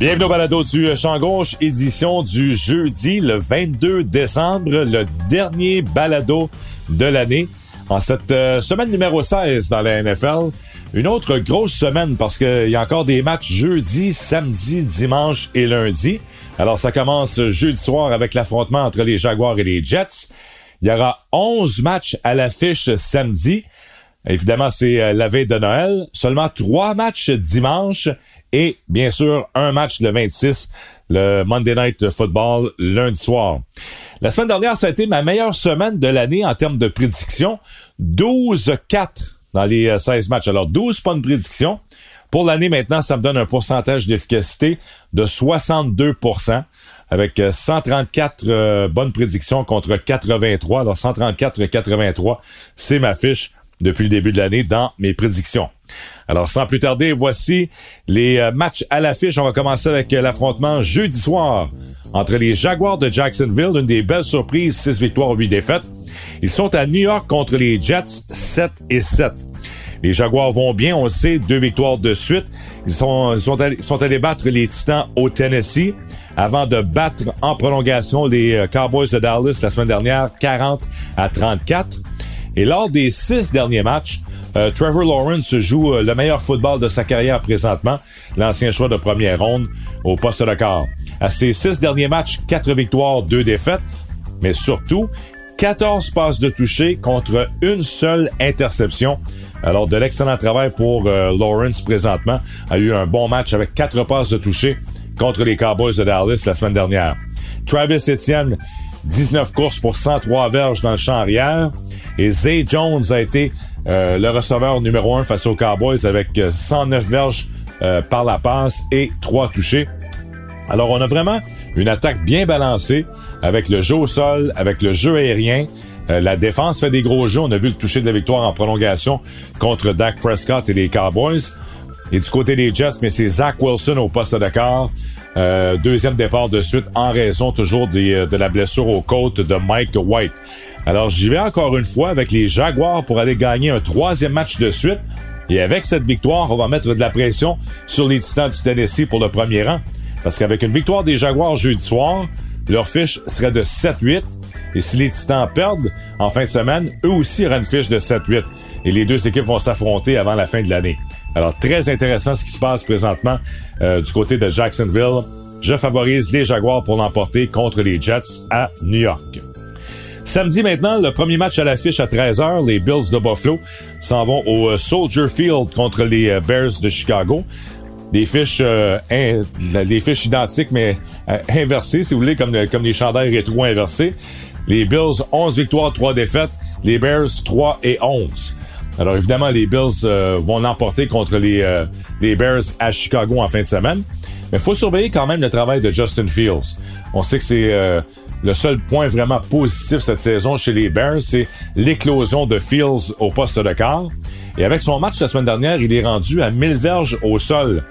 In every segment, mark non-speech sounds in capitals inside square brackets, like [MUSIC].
Bienvenue au balado du Champ Gauche, édition du jeudi, le 22 décembre, le dernier balado de l'année. En cette euh, semaine numéro 16 dans la NFL, une autre grosse semaine parce qu'il y a encore des matchs jeudi, samedi, dimanche et lundi. Alors ça commence jeudi soir avec l'affrontement entre les Jaguars et les Jets. Il y aura 11 matchs à l'affiche samedi. Évidemment, c'est euh, la veille de Noël. Seulement trois matchs dimanche et bien sûr un match le 26, le Monday Night Football lundi soir. La semaine dernière, ça a été ma meilleure semaine de l'année en termes de prédiction. 12-4 dans les euh, 16 matchs. Alors 12 pas de prédiction. Pour l'année maintenant, ça me donne un pourcentage d'efficacité de 62% avec euh, 134 euh, bonnes prédictions contre 83. Alors 134-83, c'est ma fiche depuis le début de l'année dans mes prédictions. Alors, sans plus tarder, voici les euh, matchs à l'affiche. On va commencer avec euh, l'affrontement jeudi soir entre les Jaguars de Jacksonville, une des belles surprises, 6 victoires, 8 défaites. Ils sont à New York contre les Jets, 7 et 7. Les Jaguars vont bien, on le sait, deux victoires de suite. Ils sont, allés, battre les Titans au Tennessee avant de battre en prolongation les euh, Cowboys de Dallas la semaine dernière, 40 à 34. Et lors des six derniers matchs, euh, Trevor Lawrence joue euh, le meilleur football de sa carrière présentement, l'ancien choix de première ronde au poste de quart. À ses six derniers matchs, quatre victoires, deux défaites, mais surtout 14 passes de toucher contre une seule interception. Alors de l'excellent travail pour euh, Lawrence présentement. A eu un bon match avec quatre passes de toucher contre les Cowboys de Dallas la semaine dernière. Travis Etienne, 19 courses pour 103 verges dans le champ arrière. Et Zay Jones a été euh, le receveur numéro 1 face aux Cowboys avec euh, 109 verges euh, par la passe et 3 touchés. Alors on a vraiment une attaque bien balancée avec le jeu au sol, avec le jeu aérien. Euh, la défense fait des gros jeux. On a vu le toucher de la victoire en prolongation contre Dak Prescott et les Cowboys. Et du côté des Jets, mais c'est Zach Wilson au poste de. Euh, deuxième départ de suite en raison toujours euh, de la blessure aux côtes de Mike White. Alors j'y vais encore une fois avec les Jaguars pour aller gagner un troisième match de suite. Et avec cette victoire, on va mettre de la pression sur les Titans du Tennessee pour le premier rang. Parce qu'avec une victoire des Jaguars jeudi soir, leur fiche serait de 7-8. Et si les Titans perdent en fin de semaine, eux aussi auraient une fiche de 7-8. Et les deux équipes vont s'affronter avant la fin de l'année. Alors, très intéressant ce qui se passe présentement euh, du côté de Jacksonville. Je favorise les Jaguars pour l'emporter contre les Jets à New York. Samedi maintenant, le premier match à l'affiche à 13h, les Bills de Buffalo s'en vont au euh, Soldier Field contre les euh, Bears de Chicago. Des fiches, euh, des fiches identiques, mais euh, inversées, si vous voulez, comme, comme les chandails rétro inversés. Les Bills, 11 victoires, 3 défaites. Les Bears, 3 et 11. Alors évidemment, les Bills euh, vont l'emporter contre les, euh, les Bears à Chicago en fin de semaine. Mais faut surveiller quand même le travail de Justin Fields. On sait que c'est euh, le seul point vraiment positif cette saison chez les Bears, c'est l'éclosion de Fields au poste de quart. Et avec son match la semaine dernière, il est rendu à 1000 verges au sol.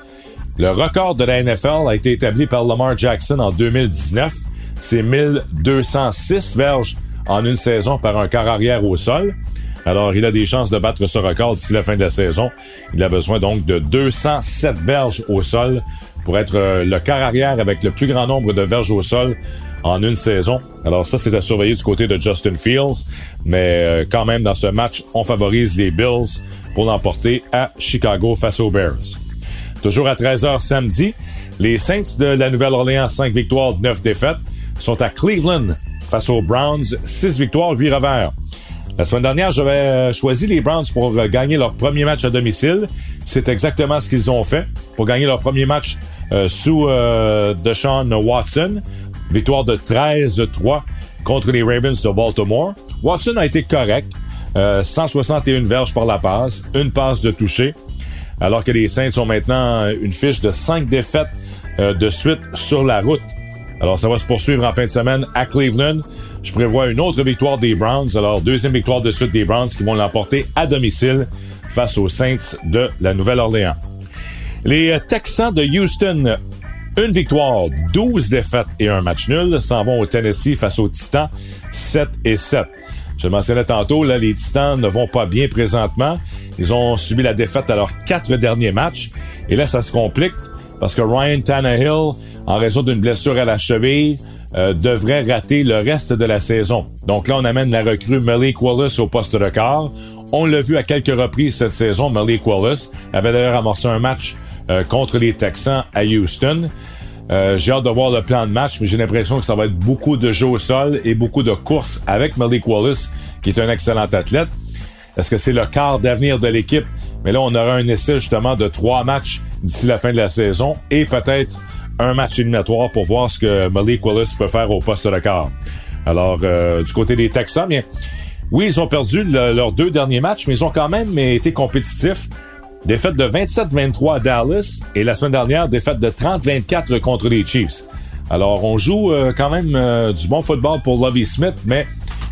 Le record de la NFL a été établi par Lamar Jackson en 2019. C'est 1206 verges en une saison par un quart arrière au sol. Alors, il a des chances de battre ce record d'ici la fin de la saison. Il a besoin donc de 207 verges au sol pour être euh, le quart arrière avec le plus grand nombre de verges au sol en une saison. Alors ça, c'est à surveiller du côté de Justin Fields. Mais euh, quand même, dans ce match, on favorise les Bills pour l'emporter à Chicago face aux Bears. Toujours à 13h samedi, les Saints de la Nouvelle-Orléans, 5 victoires, 9 défaites, sont à Cleveland face aux Browns, 6 victoires, 8 revers. La semaine dernière, j'avais euh, choisi les Browns pour euh, gagner leur premier match à domicile. C'est exactement ce qu'ils ont fait pour gagner leur premier match euh, sous Deshaun Watson. Victoire de 13-3 contre les Ravens de Baltimore. Watson a été correct. 161 verges par la passe, une passe de toucher, alors que les Saints ont maintenant une fiche de 5 défaites de suite sur la route. Alors ça va se poursuivre en fin de semaine à Cleveland. Je prévois une autre victoire des Browns. Alors deuxième victoire de suite des Browns qui vont l'emporter à domicile face aux Saints de la Nouvelle-Orléans. Les Texans de Houston, une victoire, 12 défaites et un match nul, s'en vont au Tennessee face aux Titans, 7 et 7. Je le mentionnais tantôt, là, les Titans ne vont pas bien présentement. Ils ont subi la défaite à leurs quatre derniers matchs. Et là, ça se complique parce que Ryan Tannehill, en raison d'une blessure à la cheville, euh, devrait rater le reste de la saison. Donc là, on amène la recrue Malik Wallace au poste de quart. On l'a vu à quelques reprises cette saison. Malik Wallace avait d'ailleurs amorcé un match euh, contre les Texans à Houston. Euh, j'ai hâte de voir le plan de match, mais j'ai l'impression que ça va être beaucoup de jeux au sol et beaucoup de courses avec Malik Wallace, qui est un excellent athlète. Est-ce que c'est le quart d'avenir de l'équipe? Mais là, on aura un essai justement de trois matchs d'ici la fin de la saison et peut-être un match éliminatoire pour voir ce que Malik Wallace peut faire au poste de quart. Alors, euh, du côté des Texans, bien, oui, ils ont perdu leurs deux derniers matchs, mais ils ont quand même été compétitifs. Défaite de 27-23 à Dallas et la semaine dernière, défaite de 30-24 contre les Chiefs. Alors, on joue euh, quand même euh, du bon football pour Lovie Smith, mais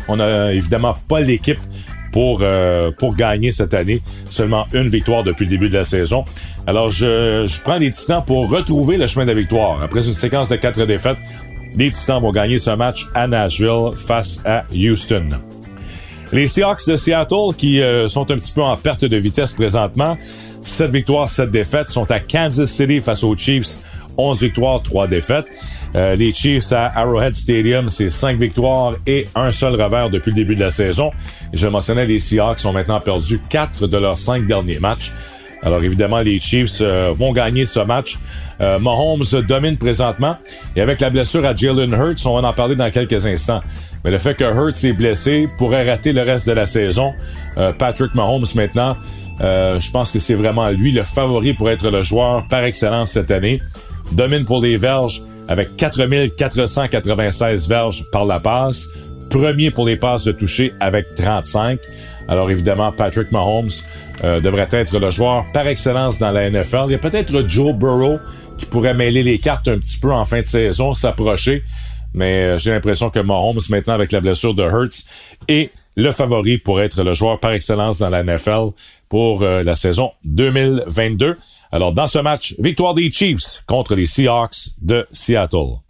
on n'a évidemment pas l'équipe pour, euh, pour gagner cette année. Seulement une victoire depuis le début de la saison. Alors, je, prends les Titans pour retrouver le chemin de la victoire. Après une séquence de quatre défaites, les Titans vont gagner ce match à Nashville face à Houston. Les Seahawks de Seattle, qui euh, sont un petit peu en perte de vitesse présentement, 7 victoires, 7 défaites, sont à Kansas City face aux Chiefs, 11 victoires, 3 défaites. Euh, les Chiefs à Arrowhead Stadium, c'est 5 victoires et un seul revers depuis le début de la saison. Je mentionnais, les Seahawks ont maintenant perdu 4 de leurs 5 derniers matchs. Alors évidemment, les Chiefs euh, vont gagner ce match. Euh, Mahomes domine présentement. Et avec la blessure à Jalen Hurts, on va en parler dans quelques instants. Mais le fait que Hurts est blessé pourrait rater le reste de la saison. Euh, Patrick Mahomes maintenant, je pense que c'est vraiment lui le favori pour être le joueur par excellence cette année. Domine pour les verges avec 4496 verges par la passe. Premier pour les passes de toucher avec 35. Alors évidemment, Patrick Mahomes euh, devrait être le joueur par excellence dans la NFL. Il y a peut-être Joe Burrow qui pourrait mêler les cartes un petit peu en fin de saison, s'approcher. Mais euh, j'ai l'impression que Mahomes, maintenant avec la blessure de Hurts, est le favori pour être le joueur par excellence dans la NFL pour euh, la saison 2022. Alors dans ce match, victoire des Chiefs contre les Seahawks de Seattle.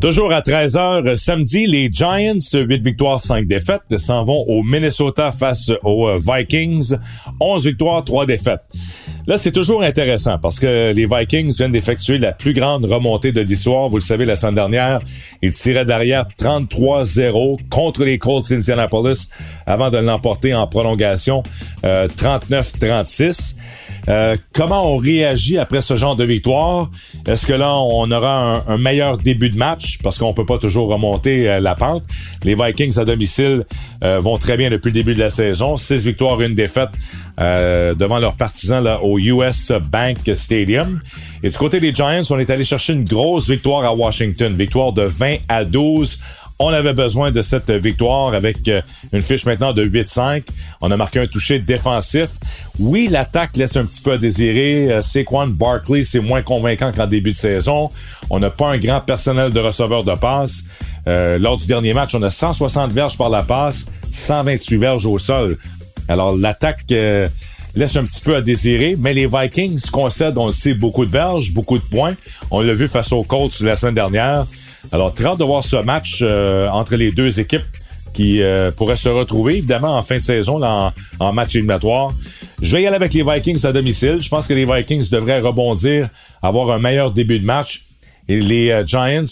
Toujours à 13h samedi, les Giants, 8 victoires, 5 défaites, s'en vont au Minnesota face aux euh, Vikings, 11 victoires, 3 défaites. Là, c'est toujours intéressant parce que les Vikings viennent d'effectuer la plus grande remontée de l'histoire. Vous le savez, la semaine dernière, ils tiraient derrière 33-0 contre les Colts d'Indianapolis avant de l'emporter en prolongation euh, 39-36. Euh, comment on réagit après ce genre de victoire? Est-ce que là, on aura un, meilleur début de match? Parce qu'on peut pas toujours remonter euh, la pente? Les Vikings à domicile euh, vont très bien depuis le début de la saison. Six victoires, une défaite devant leurs partisans là, au US Bank Stadium. Et du côté des Giants, on est allé chercher une grosse victoire à Washington. Victoire de 20 à 12 on avait besoin de cette victoire avec euh, une fiche maintenant de 8-5. On a marqué un toucher défensif. Oui, l'attaque laisse un petit peu à désirer. Euh, Saquon Barkley, c'est moins convaincant qu'en début de saison. On n'a pas un grand personnel de receveurs de passe. Euh, lors du dernier match, on a 160 verges par la passe, 128 verges au sol. Alors, l'attaque laisse un petit peu à désirer, mais les Vikings concèdent, on le sait, beaucoup de verges, beaucoup de points. On l'a vu face aux Colts la semaine dernière. Alors, très hâte de voir ce match euh, entre les deux équipes qui euh, pourraient se retrouver, évidemment, en fin de saison, en, en, match éliminatoire. Je vais y aller avec les Vikings à domicile. Je pense que les Vikings devraient rebondir, avoir un meilleur début de match. Et les euh, Giants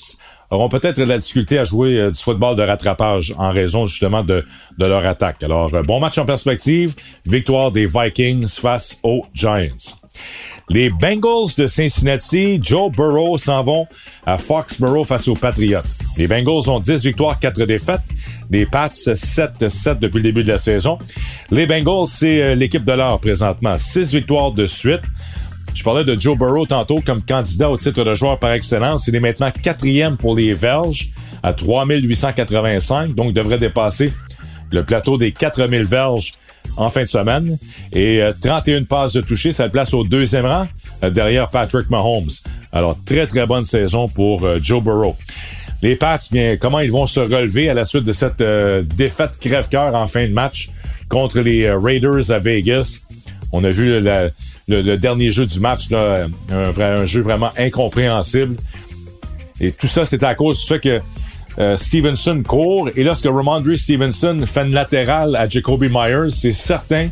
auront peut-être de la difficulté à jouer du football de rattrapage en raison justement de, de leur attaque. Alors, bon match en perspective. Victoire des Vikings face aux Giants. Les Bengals de Cincinnati, Joe Burrow s'en vont à Foxborough face aux Patriots. Les Bengals ont 10 victoires, 4 défaites. Les Pats 7-7 depuis le début de la saison. Les Bengals, c'est euh, l'équipe de l'heure présentement. 6 victoires de suite. Je parlais de Joe Burrow tantôt comme candidat au titre de joueur par excellence. Il est maintenant quatrième pour les Verges à 3885, donc devrait dépasser le plateau des 4000 Verges en fin de semaine. Et 31 euh, passes de toucher, ça le place au deuxième rang euh, derrière Patrick Mahomes. Alors, très, très bonne saison pour euh, Joe Burrow. Les Pats, bien, comment ils vont se relever à la suite de cette défaite crève-cœur en fin de match contre les Raiders à Vegas? On a vu le, dernier jeu du match, un, un jeu vraiment incompréhensible. Et tout ça, c'est à cause du fait que euh, Stevenson court et lorsque Ramondre Stevenson fait une latérale à Jacoby Myers, c'est certain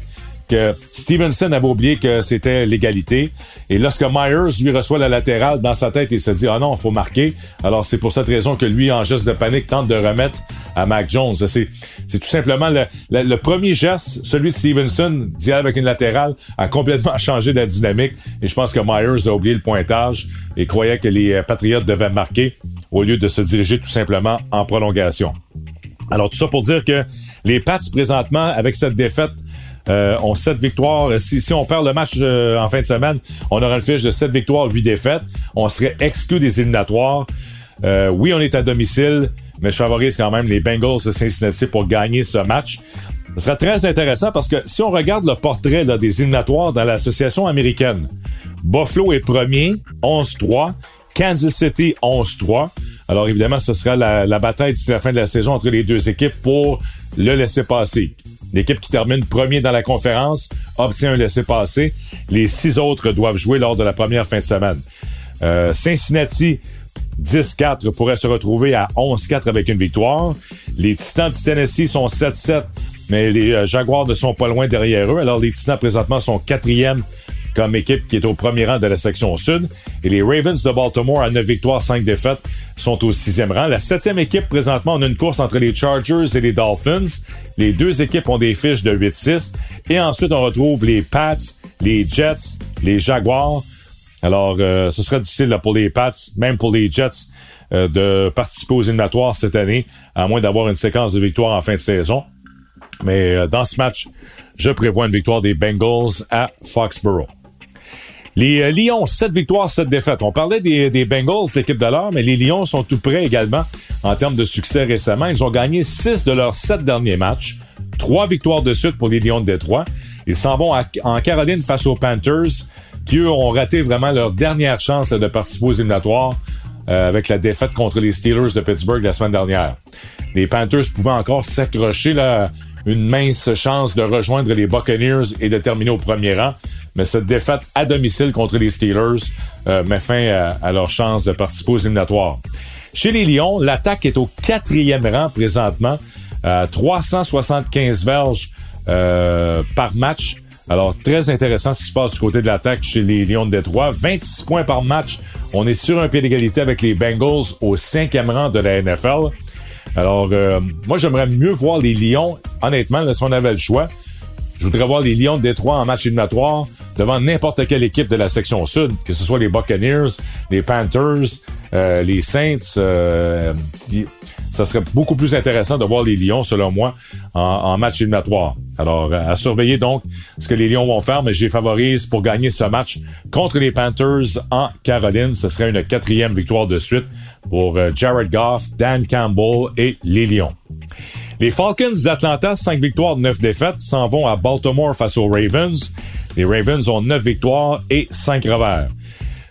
que Stevenson avait oublié que c'était l'égalité. Et lorsque Myers lui reçoit la latérale dans sa tête, il se dit, ah non, faut marquer. Alors c'est pour cette raison que lui, en geste de panique, tente de remettre à Mac Jones. C'est, tout simplement le, premier geste, celui de Stevenson, d'y aller avec une latérale, a complètement [LAUGHS] changé la dynamique. Et je pense que Myers a oublié le pointage et croyait que les Patriotes devaient marquer au lieu de se diriger tout simplement en prolongation. Alors tout ça pour dire que les Pats présentement avec cette défaite euh, ont sept victoires. Si, si on perd le match euh, en fin de semaine, on aura une fiche de sept victoires, huit défaites. On serait exclu des éliminatoires. Euh, oui, on est à domicile, mais je favorise quand même les Bengals de Cincinnati pour gagner ce match. Ce sera très intéressant parce que si on regarde le portrait des éliminatoires dans l'association américaine, Buffalo est premier, 11-3. Kansas City 11-3. Alors évidemment, ce sera la, bataille d'ici la fin de la saison entre les deux équipes pour le laisser passer. L'équipe qui termine premier dans la conférence obtient un laisser-passer. Les six autres doivent jouer lors de la première fin de semaine. Euh, Cincinnati, 10-4, pourrait se retrouver à 11-4 avec une victoire. Les Titans du Tennessee sont 7-7, mais les euh, Jaguars ne sont pas loin derrière eux. Alors les Titans présentement sont quatrième comme équipe qui est au premier rang de la section sud. Et les Ravens de Baltimore, à 9 victoires, 5 défaites, sont au sixième rang. La septième équipe, présentement, on a une course entre les Chargers et les Dolphins. Les deux équipes ont des fiches de 8-6. Et ensuite, on retrouve les Pats, les Jets, les Jaguars. Alors, euh, ce sera difficile pour les Pats, même pour les Jets, euh, de participer aux éliminatoires cette année, à moins d'avoir une séquence de victoires en fin de saison. Mais euh, dans ce match, je prévois une victoire des Bengals à Foxborough. Les euh, Lions, 7 victoires, 7 défaites. On parlait des, Bengals, l'équipe de l'heure, mais les Lions sont tout prêts également en termes de succès récemment. Ils ont gagné 6 de leurs 7 derniers matchs. 3 victoires de suite pour les Lions de Détroit. Ils s'en vont en Caroline face aux Panthers. qui, eux, ont raté vraiment leur dernière chance de participer aux éliminatoires euh, avec la défaite contre les Steelers de Pittsburgh la semaine dernière. Les Panthers pouvaient encore s'accrocher là, une mince chance de rejoindre les Buccaneers et de terminer au premier rang, mais cette défaite à domicile contre les Steelers euh, met fin à, à, leur chance de participer aux éliminatoires. Chez les Lions, l'attaque est au quatrième rang présentement, à 375 verges euh, par match. Alors, très intéressant ce qui se passe du côté de l'attaque chez les Lions de Détroit. 26 points par match. On est sur un pied d'égalité avec les Bengals au cinquième rang de la NFL. Alors, euh, moi, j'aimerais mieux voir les Lions, honnêtement, si on avait le choix. Je voudrais voir les Lions de Détroit en match éliminatoire devant n'importe quelle équipe de la section sud, que ce soit les Buccaneers, les Panthers, euh, les Saints. Euh, ça serait beaucoup plus intéressant de voir les Lions, selon moi, en, match éliminatoire. Alors, à surveiller donc ce que les Lions vont faire, mais j'ai favorise pour gagner ce match contre les Panthers en Caroline. Ce serait une quatrième victoire de suite pour euh, Jared Goff, Dan Campbell et les Lions. Les Falcons d'Atlanta, 5 victoires, 9 défaites, s'en vont à Baltimore face aux Ravens. Les Ravens ont 9 victoires et 5 revers.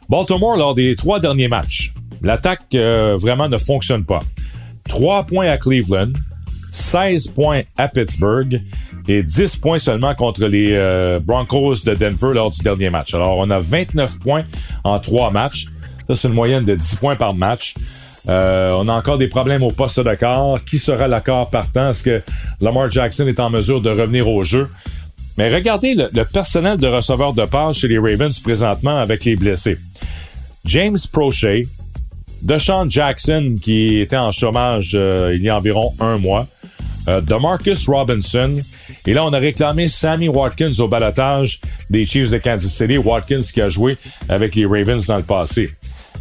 Baltimore, lors des trois derniers matchs, l'attaque euh, vraiment ne fonctionne pas. 3 points à Cleveland, 16 points à Pittsburgh et 10 points seulement contre les euh, Broncos de Denver lors du dernier match. Alors, on a 29 points en 3 matchs. Ça, c'est une moyenne de 10 points par match. Euh, on a encore des problèmes au poste quart. Qui sera quart partant? Est-ce que Lamar Jackson est en mesure de revenir au jeu? Mais regardez le, le personnel de receveur de passe chez les Ravens présentement avec les blessés. James Prochet, Deshaun Jackson qui était en chômage euh, il y a environ un mois, euh, DeMarcus Robinson, et là on a réclamé Sammy Watkins au balotage des Chiefs de Kansas City, Watkins qui a joué avec les Ravens dans le passé.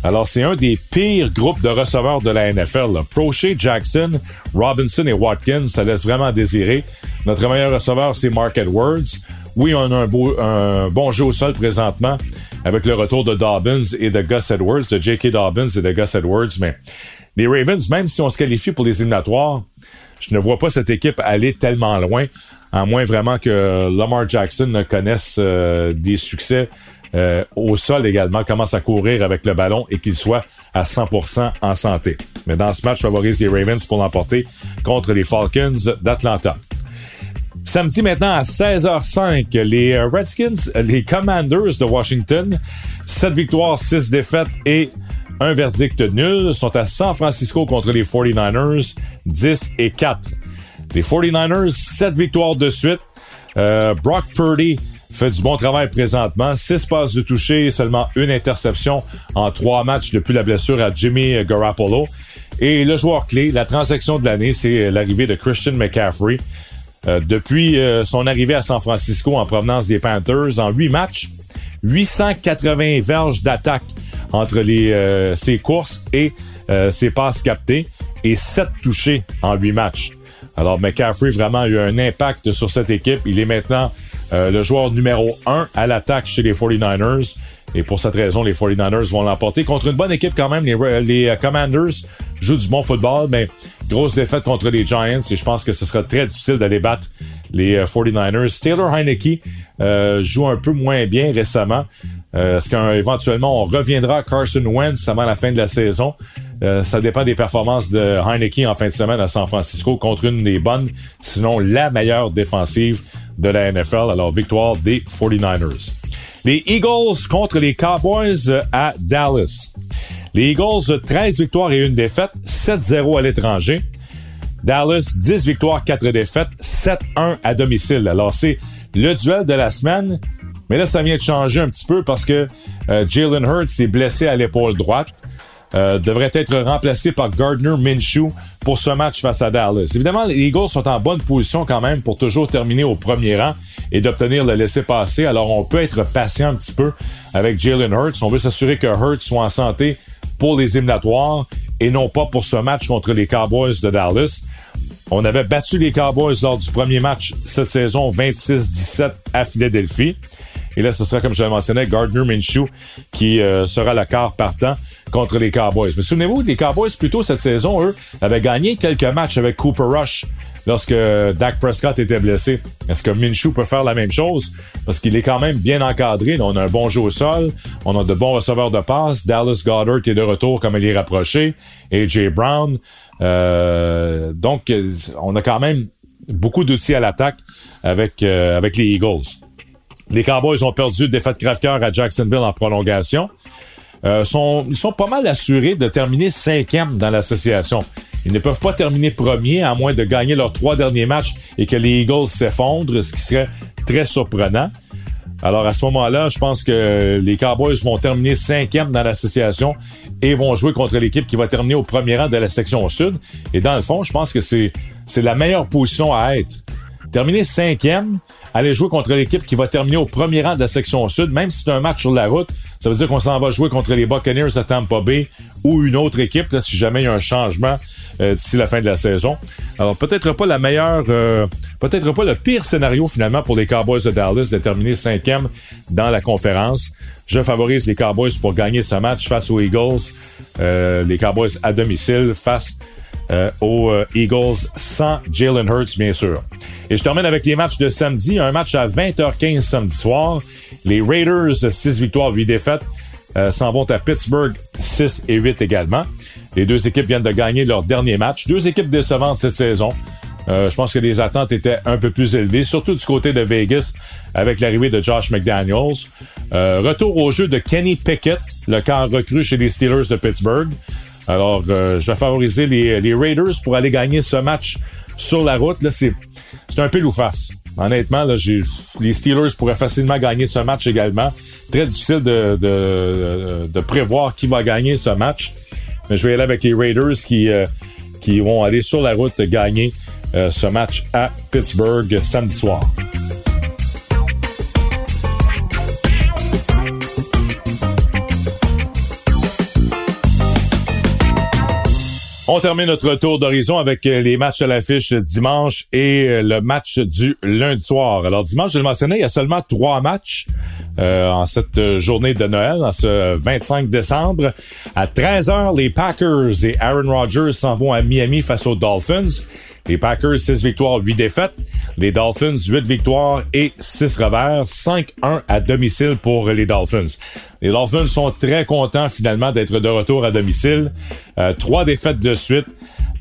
Alors, c'est un des pires groupes de receveurs de la NFL. Prochet, Jackson, Robinson et Watkins, ça laisse vraiment désirer. Notre meilleur receveur, c'est Mark Edwards. Oui, on a un, beau, un bon jeu au sol présentement avec le retour de Dobbins et de Gus Edwards, de J.K. Dobbins et de Gus Edwards, mais les Ravens, même si on se qualifie pour les éliminatoires, je ne vois pas cette équipe aller tellement loin, à moins vraiment que Lamar Jackson ne connaisse euh, des succès euh, au sol également, commence à courir avec le ballon et qu'il soit à 100% en santé. Mais dans ce match, favorise les Ravens pour l'emporter contre les Falcons d'Atlanta. Samedi maintenant à 16h05, les Redskins, les Commanders de Washington, 7 victoires, 6 défaites et un verdict nul, sont à San Francisco contre les 49ers, 10 et 4. Les 49ers, 7 victoires de suite. Euh, Brock Purdy fait du bon travail présentement. 6 passes de toucher, seulement une interception en trois matchs depuis la blessure à Jimmy Garoppolo. Et le joueur clé, la transaction de l'année, c'est l'arrivée de Christian McCaffrey. Euh, depuis euh, son arrivée à San Francisco en provenance des Panthers, en huit matchs, 880 verges d'attaque entre euh, ses courses et ses passes captées et 7 touchés en huit matchs. Alors McCaffrey vraiment eu un impact sur cette équipe. Il est maintenant le joueur numéro 1 à l'attaque chez les 49ers. Et pour cette raison, les 49ers vont l'emporter contre une bonne équipe quand même. Les, les Commanders jouent du bon football, mais grosse défaite contre les Giants et je pense que ce sera très difficile d'aller battre les 49ers. Taylor Heineke euh, joue un peu moins bien récemment. Euh, Est-ce qu'éventuellement on reviendra Carson Wentz avant la fin de la saison? Euh, ça dépend des performances de Heineke en fin de semaine à San Francisco contre une des bonnes, sinon la meilleure défensive de la NFL. Alors victoire des 49ers. Les Eagles contre les Cowboys à Dallas. Les Eagles, 13 victoires et une défaite, 7-0 à l'étranger. Dallas, 10 victoires, 4 défaites, 7-1 à domicile. Alors, c'est le duel de la semaine. Mais là, ça vient de changer un petit peu parce que euh, Jalen Hurts est blessé à l'épaule droite. Euh, devrait être remplacé par Gardner Minshew pour ce match face à Dallas. Évidemment, les Eagles sont en bonne position quand même pour toujours terminer au premier rang et d'obtenir le laisser-passer. Alors, on peut être patient un petit peu avec Jalen Hurts. On veut s'assurer que Hurts soit en santé pour les éliminatoires et non pas pour ce match contre les Cowboys de Dallas. On avait battu les Cowboys lors du premier match cette saison 26-17 à Philadelphie. Et là, ce sera, comme je l'ai mentionné, Gardner Minshew qui euh, sera le quart partant contre les Cowboys. Mais souvenez-vous, les Cowboys, plutôt cette saison, eux, avaient gagné quelques matchs avec Cooper Rush lorsque Dak Prescott était blessé. Est-ce que Minshew peut faire la même chose? Parce qu'il est quand même bien encadré. On a un bon jeu au sol. On a de bons receveurs de passe. Dallas Goddard est de retour comme il est rapproché. AJ Brown. Euh, donc, on a quand même beaucoup d'outils à l'attaque avec, euh, avec les Eagles. Les Cowboys ont perdu défaite crève-cœur à Jacksonville en prolongation. Euh, sont, ils sont pas mal assurés de terminer cinquième dans l'association. Ils ne peuvent pas terminer premier à moins de gagner leurs trois derniers matchs et que les Eagles s'effondrent, ce qui serait très surprenant. Alors à ce moment-là, je pense que les Cowboys vont terminer cinquième dans l'association et vont jouer contre l'équipe qui va terminer au premier rang de la section sud. Et dans le fond, je pense que c'est c'est la meilleure position à être. Terminer cinquième, aller jouer contre l'équipe qui va terminer au premier rang de la section sud, même si c'est un match sur la route, ça veut dire qu'on s'en va jouer contre les Buccaneers à Tampa Bay ou une autre équipe, là, si jamais il y a un changement euh, d'ici la fin de la saison. Alors peut-être pas la meilleure, euh, peut-être pas le pire scénario finalement pour les Cowboys de Dallas de terminer cinquième dans la conférence. Je favorise les Cowboys pour gagner ce match face aux Eagles. Euh, les Cowboys à domicile face aux Eagles sans Jalen Hurts, bien sûr. Et je termine avec les matchs de samedi. Un match à 20h15 samedi soir. Les Raiders, 6 victoires, 8 défaites, s'en vont à Pittsburgh, 6 et 8 également. Les deux équipes viennent de gagner leur dernier match. Deux équipes décevantes cette saison. Euh, je pense que les attentes étaient un peu plus élevées, surtout du côté de Vegas avec l'arrivée de Josh McDaniels. Euh, retour au jeu de Kenny Pickett, le quart recru chez les Steelers de Pittsburgh. Alors, euh, je vais favoriser les, Raiders pour aller gagner ce match sur la route. Là, c'est, c'est un pile ou face. Honnêtement, là, j'ai, les Steelers pourraient facilement gagner ce match également. Très difficile de, de, de prévoir qui va gagner ce match. Mais je vais aller avec les Raiders qui, euh, qui vont aller sur la route gagner euh, ce match à Pittsburgh samedi soir. On termine notre tour d'horizon avec euh, les matchs à l'affiche dimanche et le match du lundi soir. Alors dimanche, je le mentionnais, il y a seulement trois matchs. Euh, en cette journée de Noël, en ce 25 décembre. À 13h, les Packers et Aaron Rodgers s'en vont à Miami face aux Dolphins. Les Packers, 6 victoires, 8 défaites. Les Dolphins, 8 victoires et 6 revers. 5-1 à domicile pour les Dolphins. Les Dolphins sont très contents finalement d'être de retour à domicile. Euh, trois défaites de suite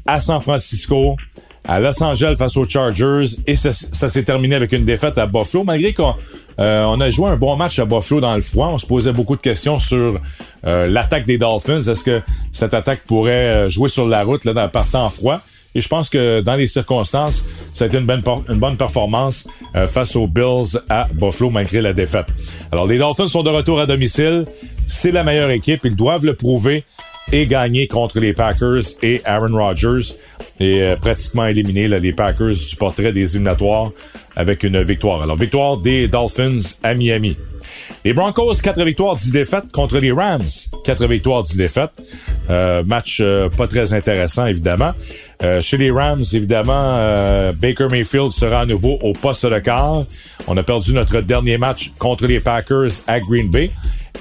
à San Francisco, à Los Angeles face aux Chargers et ça, s'est terminé avec une défaite à Buffalo malgré qu'on euh, on a joué un bon match à Buffalo dans le froid. On se posait beaucoup de questions sur euh, l'attaque des Dolphins. Est-ce que cette attaque pourrait euh, jouer sur la route là, dans partant froid? Et je pense que dans les circonstances, ça a été une bonne, performance face aux Bills à Buffalo malgré la défaite. Alors les Dolphins sont de retour à domicile. C'est la meilleure équipe. Ils doivent le prouver et gagner contre les Packers et Aaron Rodgers et euh, pratiquement éliminer les Packers du portrait des éliminatoires avec une victoire. Alors, victoire des Dolphins à Miami. Les Broncos, 4 victoires, 10 défaites contre les Rams. 4 victoires, 10 défaites. Euh, match euh, pas très intéressant, évidemment. Chez les Rams, évidemment, Baker Mayfield sera à nouveau au poste de quart. On a perdu notre dernier match contre les Packers à Green Bay.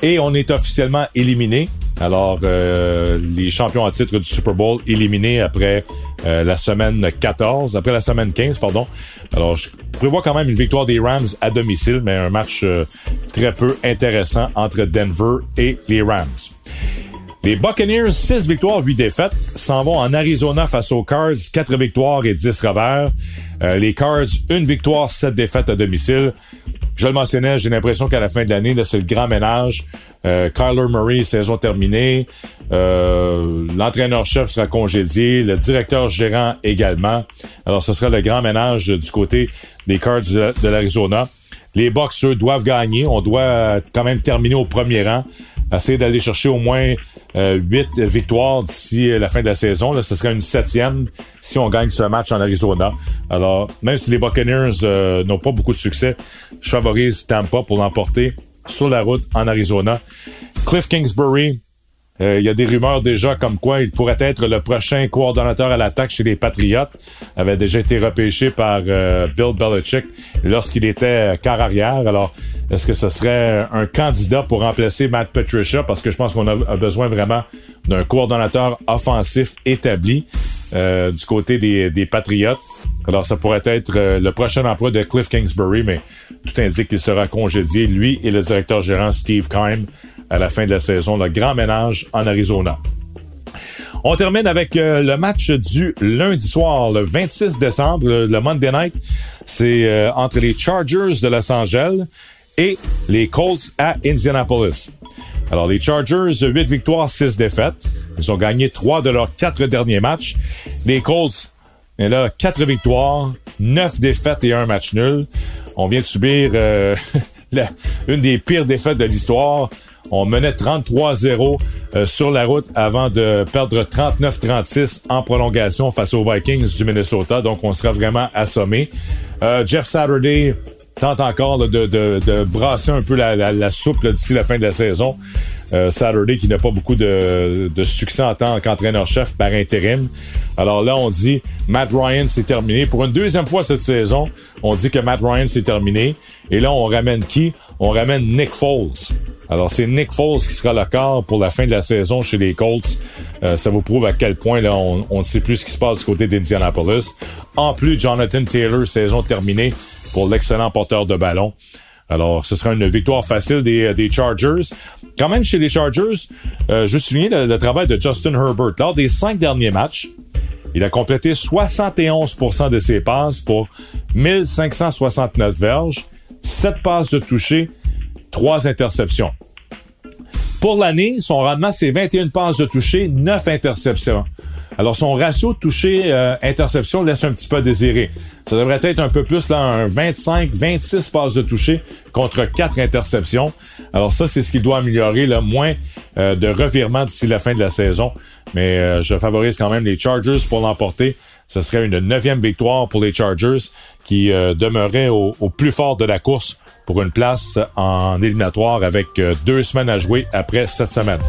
Et on est officiellement éliminé alors, euh, les champions à titre du Super Bowl éliminés après euh, la semaine 14, après la semaine 15, pardon. Alors, je prévois quand même une victoire des Rams à domicile, mais un match euh, très peu intéressant entre Denver et les Rams. Les Buccaneers, 6 victoires, 8 défaites, s'en vont en Arizona face aux Cards, 4 victoires et 10 revers. les Cards, une victoire, 7 défaites à domicile. Je le mentionnais, j'ai l'impression qu'à la fin de l'année, c'est le grand ménage. Euh, Kyler Murray, saison terminée. Euh, L'entraîneur-chef sera congédié. Le directeur gérant également. Alors, ce sera le grand ménage du côté des Cards de, l'Arizona. Les Bucks, eux, doivent gagner. On doit quand même terminer au premier rang. Essayer d'aller chercher au moins euh, 8 victoires d'ici la fin de la saison. Là, ce serait une septième si on gagne ce match en Arizona. Alors, même si les Buccaneers euh, n'ont pas beaucoup de succès, je favorise Tampa pour l'emporter sur la route en Arizona. Cliff Kingsbury, euh, il y a des rumeurs déjà comme quoi il pourrait être le prochain coordonnateur à l'attaque chez les Patriots. avait déjà été repêché par euh, Bill Belichick lorsqu'il était quart arrière. Alors, est-ce que ce serait un candidat pour remplacer Matt Patricia? Parce que je pense qu'on a, besoin vraiment d'un coordonnateur offensif établi euh, du côté des, des Patriots. Alors, ça pourrait être euh, le prochain emploi de Cliff Kingsbury, mais tout indique qu'il sera congédié, lui et le directeur gérant Steve Keim, à la fin de la saison. Le grand ménage en Arizona. On termine avec euh, le match du lundi soir, le 26 décembre, le, Monday Night. C'est euh, entre les Chargers de Los Angeles et les Colts à Indianapolis. Alors, les Chargers, 8 victoires, 6 défaites. Ils ont gagné 3 de leurs 4 derniers matchs. Les Colts, et là, 4 victoires, 9 défaites et un match nul. On vient de subir euh, [LAUGHS] une des pires défaites de l'histoire. On menait 33-0 euh, sur la route avant de perdre 39-36 en prolongation face aux Vikings du Minnesota. Donc, on sera vraiment assommé. Euh, Jeff Saturday tente encore de, de, brasser un peu la, soupe d'ici la fin de la saison. Euh, Saturday qui n'a pas beaucoup de, succès en tant qu'entraîneur-chef par intérim. Alors là, on dit Matt Ryan, c'est terminé. Pour une deuxième fois cette saison, on dit que Matt Ryan, c'est terminé. Et là, on ramène qui? On ramène Nick Foles. Alors, c'est Nick Foles qui sera le quart pour la fin de la saison chez les Colts. Euh, ça vous prouve à quel point là, on, ne sait plus ce qui se passe du côté d'Indianapolis. En plus, Jonathan Taylor, saison terminée pour l'excellent porteur de ballon. Alors, ce sera une victoire facile des, euh, des Chargers. Quand même, chez les Chargers, euh, je me souviens le, travail de Justin Herbert. Lors des cinq derniers matchs, il a complété 71% de ses passes pour 1569 verges, 7 passes de toucher, trois interceptions. Pour l'année, son rendement, c'est 21 passes de toucher, 9 interceptions. Alors, son ratio toucher-interception euh, laisse un petit peu désirer. Ça devrait être un peu plus, là, un 25, 26 passes de toucher contre 4 interceptions. Alors ça, c'est ce qu'il doit améliorer, là, moins euh, de revirements d'ici la fin de la saison. Mais euh, je favorise quand même les Chargers pour l'emporter. Ce serait une neuvième victoire pour les Chargers qui demeuraient au, au plus fort de la course pour une place en éliminatoire avec euh, deux semaines à jouer après cette semaine.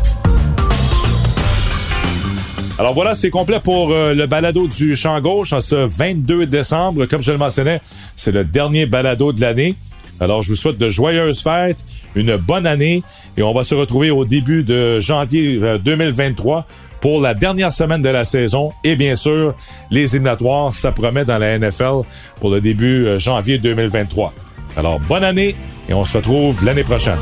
Alors voilà, c'est complet pour euh, le balado du champ gauche en ce 22 décembre. Comme je le mentionnais, c'est le dernier balado de l'année. Alors je vous souhaite de joyeuses fêtes, une bonne année et on va se retrouver au début de janvier 2023 euh, pour la dernière semaine de la saison et bien sûr les éliminatoires, ça promet dans la NFL pour le début janvier 2023. Alors, bonne année et on se retrouve l'année prochaine.